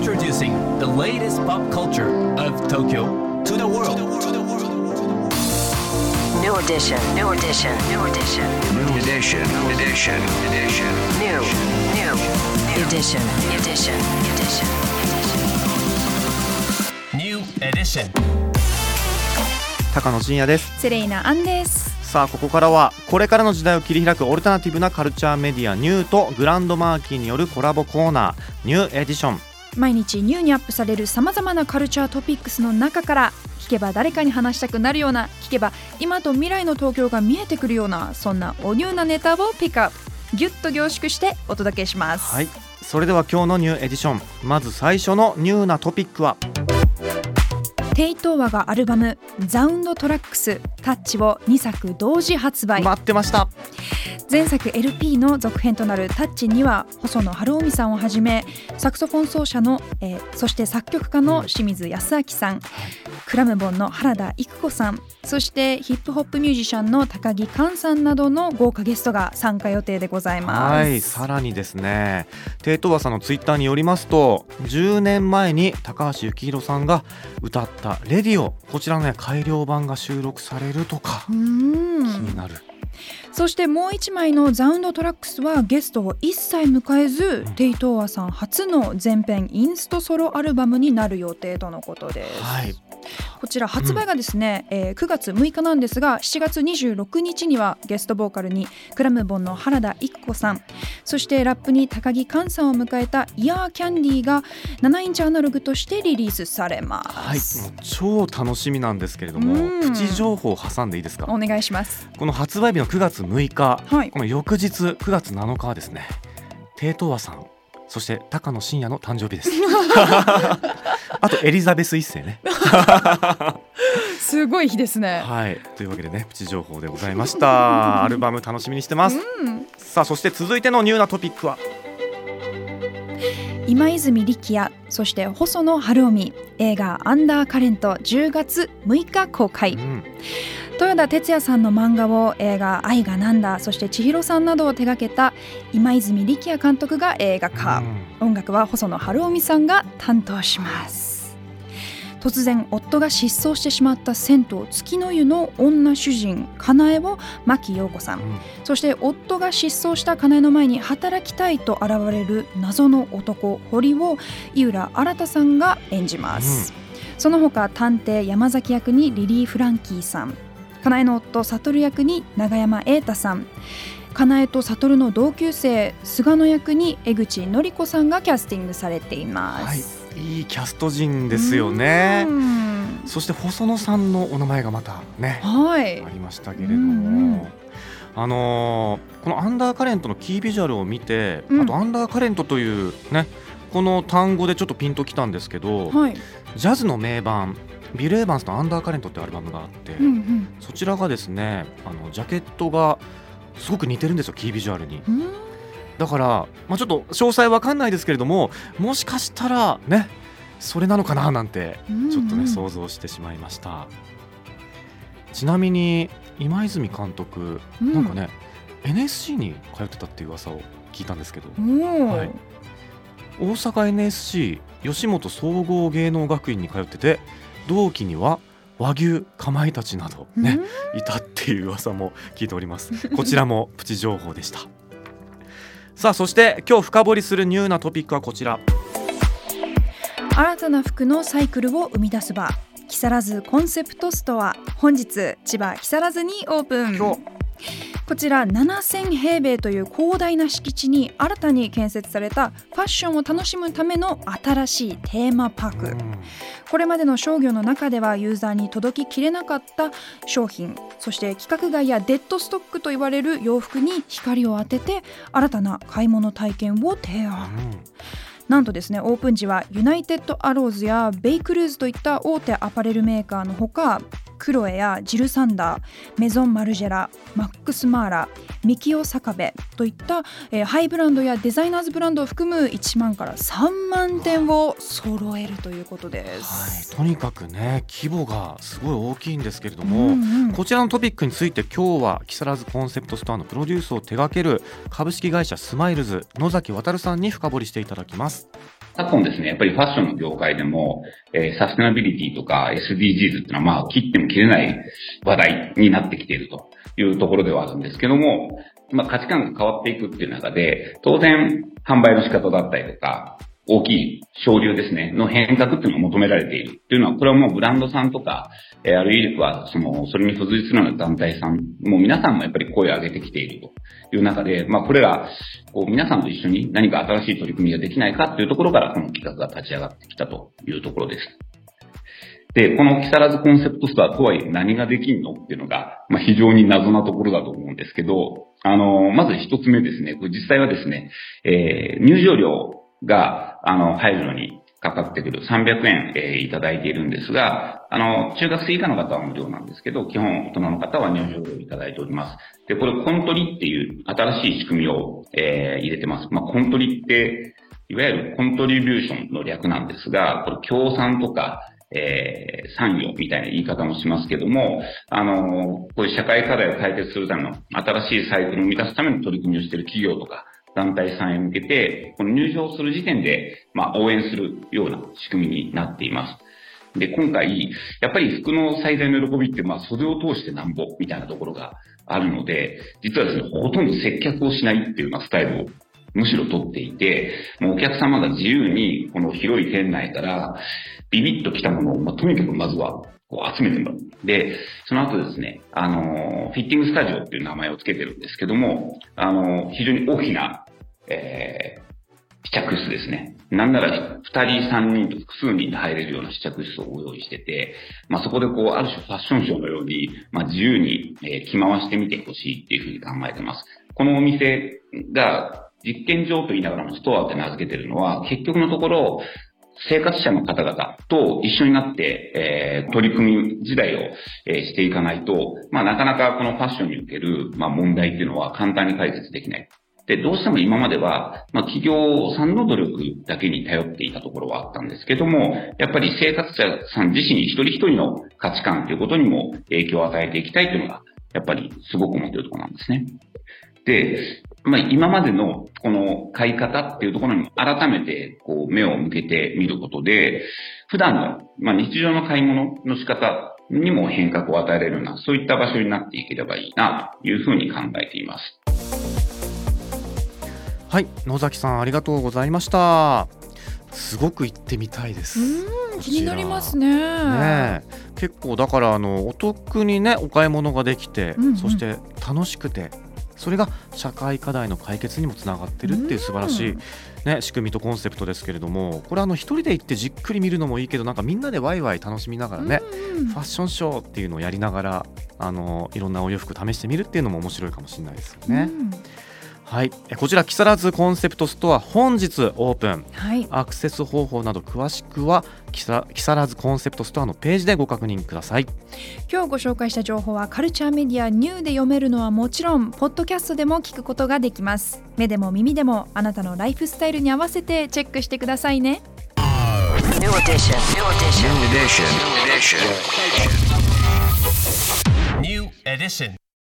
Introducing the latest pop culture of Tokyo to the world. New edition. New edition. New edition. New edition. Edition. Edition. New. New. Edition. Edition. Edition. New edition. 高野真也ですセレイナアンですさあここからはこれからの時代を切り開くオルタナティブなカルチャーメディアニューとグランドマーキーによるコラボコーナーニューエディション毎日ニューにアップされるさまざまなカルチャートピックスの中から聞けば誰かに話したくなるような聞けば今と未来の東京が見えてくるようなそんなおニューなネタをピックアップギュッと凝縮してお届けします、はい。それでは今日のニューエディションまず最初のニューなトピックは？テイ・トウワがアルバム「 ZOUNDTRACKS TOUCH」を2作同時発売。待ってました。前作 LP の続編となる「タッチ」には細野晴臣さんをはじめサクソフォン奏者の、えーそして作曲家の清水康明さんクラムボンの原田育子さんそしてヒップホップミュージシャンの高木寛さんなどの豪華ゲストが参加予定でございます。はいさらにですね。テイトワさんのツイッターによりますと10年前に高橋幸宏さんが歌った「レディオ」こちらのね改良版が収録されるとかう気ん。になる、そしてもう一枚のザウンドトラックスはゲストを一切迎えず、テイトーワさん初の全編インストソロアルバムになる予定とのことです。はい。こちら発売がですね、えー9月6日なんですが7月26日にはゲストボーカルにクラムボンの原田育子さん。そしてラップに高木寛さんを迎えたイヤーキャンディーが7インチアナログとしてリリースされまはい、す、もう超楽しみなんですけれどもうん。プチ情報を挟んでいいですか？お願いします。この発売日の9月6日、はい。この翌日9月7日はですねテイトワさんそして高野真也の誕生日です。あとエリザベス一世ね。すごい日ですね。はい。というわけでねプチ情報でございました。アルバム楽しみにしてます、うん。さあそして続いてのニューなトピックは？今泉力也そして細野晴臣映画「アンダーカレント」10月6日公開。うん豊田哲也さんの漫画を映画「愛がなんだ」そして千尋さんなどを手掛けた今泉力也監督が映画化、音楽は細野晴臣さんが担当します。突然夫が失踪してしまった銭湯月の湯の女主人かなえを牧陽子さん、うん。そして夫が失踪したかなえの前に働きたいと現れる謎の男堀を井浦新さんが演じます、その他探偵山崎役にリリー・フランキーさんかなえの夫悟役に永山瑛太さん。かなえと悟の同級生菅野役に江口のり子さんがキャスティングされています、はい、いいキャスト陣ですよね。うん。そして細野さんのお名前がまたねはい。ありましたけれども、あのーこのアンダーカレントのキービジュアルを見て、うん。あとアンダーカレントというねこの単語でちょっとピンときたんですけど、はい、ジャズの名盤ビル・エヴァンスの「アンダーカレント」ってアルバムがあって、うんうん。そちらがですねあのジャケットがすごく似てるんですよキービジュアルに。うん。だから、まあ、ちょっと詳細わかんないですけれどももしかしたらねそれなのかななんてちょっとね、うん想像してしまいました。ちなみに今泉監督、うん。なんかね NSC に通ってたっていう噂を聞いたんですけど、はい。大阪 NSC 吉本総合芸能学院に通ってて同期には和牛かまいたちなどね、いたっていう噂も聞いております。こちらもプチ情報でした。さあそして今日深掘りするニューなトピックはこちら。新たな服のサイクルを生み出す場。木更津コンセプトストア。本日千葉木更津にオープンこちら7000平米という広大な敷地に新たに建設されたファッションを楽しむための新しいテーマパーク、これまでの商業の中ではユーザーに届ききれなかった商品そして規格外やデッドストックと言われる洋服に光を当てて新たな買い物体験を提案。なんとですねオープン時はユナイテッドアローズやベイクルーズといった大手アパレルメーカーのほかクロエやジルサンダーメゾン・マルジェラマックス・マーラミキオ・サカベといった、えーハイブランドやデザイナーズブランドを含む1万から3万点を揃えるということではい、す。とにかくね規模がすごい大きいんですけれども、うんうんこちらのトピックについて今日は木更津コンセプトストアのプロデュースを手掛ける株式会社スマイルズ野崎亙さんに深掘りしていただきます。昨今ですね、やっぱりファッションの業界でも、えーサステナビリティとか SDGs っていうのは、まあ、切っても切れない話題になってきているというところではあるんですけども、まあ、価値観が変わっていくっていう中で、当然、販売の仕方だったりとか、大きい省流ですね、の変革っていうのが求められているっていうのは、これはもうブランドさんとか、えあるいは、その、それに付随するような団体さん、もう皆さんもやっぱり声を上げてきているという中で、まあ、これら、こう、皆さんと一緒に何か新しい取り組みができないかっていうところから、この企画が立ち上がってきたというところです。で、この木更津コンセプトストアとはいえ何ができんのっていうのが、まあ、非常に謎なところだと思うんですけど、あの、まず一つ目ですね、これ実際はですね、えー入場料が、あの、入るのにかかってくる300円、えーいただいているんですが、あの、中学生以下の方は無料なんですけど、基本大人の方は入場料をいただいております。で、これコントリっていう新しい仕組みを、えー入れてます。まあ、コントリって、いわゆるコントリビューションの略なんですが、これ協賛とか、えー、産業みたいな言い方もしますけども、あのこういう社会課題を解決するための新しいサイクルを生み出すための取り組みをしている企業とか、団体さんへ向けて、この入場する時点で、まあ、応援するような仕組みになっています。で、今回、やっぱり服の最大の喜びって、まあ、袖を通してなんぼみたいなところがあるので、実はですね、ほとんど接客をしないっていうようなスタイルをむしろ取っていて、もうお客様が自由にこの広い店内からビビッと来たものを、まあ、とにかくまずはこう集めてもらう。で、その後ですね、あの、フィッティングスタジオっていう名前を付けてるんですけども、あの、非常に大きな、えー試着室ですね。なんなら、二人、三人と複数人で入れるような試着室をご用意してて、まあ、そこでこう、ある種ファッションショーのように、まあ、自由に、えー着回してみてほしいっていうふうに考えてます。このお店が、実験場と言いながらもストアって名付けてるのは、結局のところ、生活者の方々と一緒になって、えー取り組み時代を、えーしていかないと、まあ、なかなかこのファッションにおける、まあ、問題っていうのは簡単に解決できない。で、どうしても今までは、まあ、企業さんの努力だけに頼っていたところはあったんですけども、やっぱり生活者さん自身一人一人の価値観ということにも影響を与えていきたいというのが、やっぱりすごく思っているところなんですね。で、まあ、今までのこの買い方っていうところにも改めてこう目を向けてみることで、普段の、まあ、日常の買い物の仕方にも変革を与えられるような、そういった場所になっていければいいなというふうに考えています。はい野崎さんありがとうございました。すごく行ってみたいです。うん気になりますね。ねえ。結構だからあのお得にねお買い物ができて、うんうん。そして楽しくてそれが社会課題の解決にもつながってるっていう素晴らしい、ね、仕組みとコンセプトですけれどもこれあの一人で行ってじっくり見るのもいいけどなんかみんなでワイワイ楽しみながらね、うんファッションショーっていうのをやりながらあのいろんなお洋服試してみるっていうのも面白いかもしれないですよね。うんはいえこちら木更津コンセプトストア本日オープンはい。アクセス方法など詳しくは木更木更津コンセプトストアのページでご確認ください。今日ご紹介した情報はカルチャーメディアニューで読めるのはもちろんポッドキャストでも聞くことができます目でも耳でもあなたのライフスタイルに合わせてチェックしてくださいね New edition. New edition. New edition. New edition. New edition.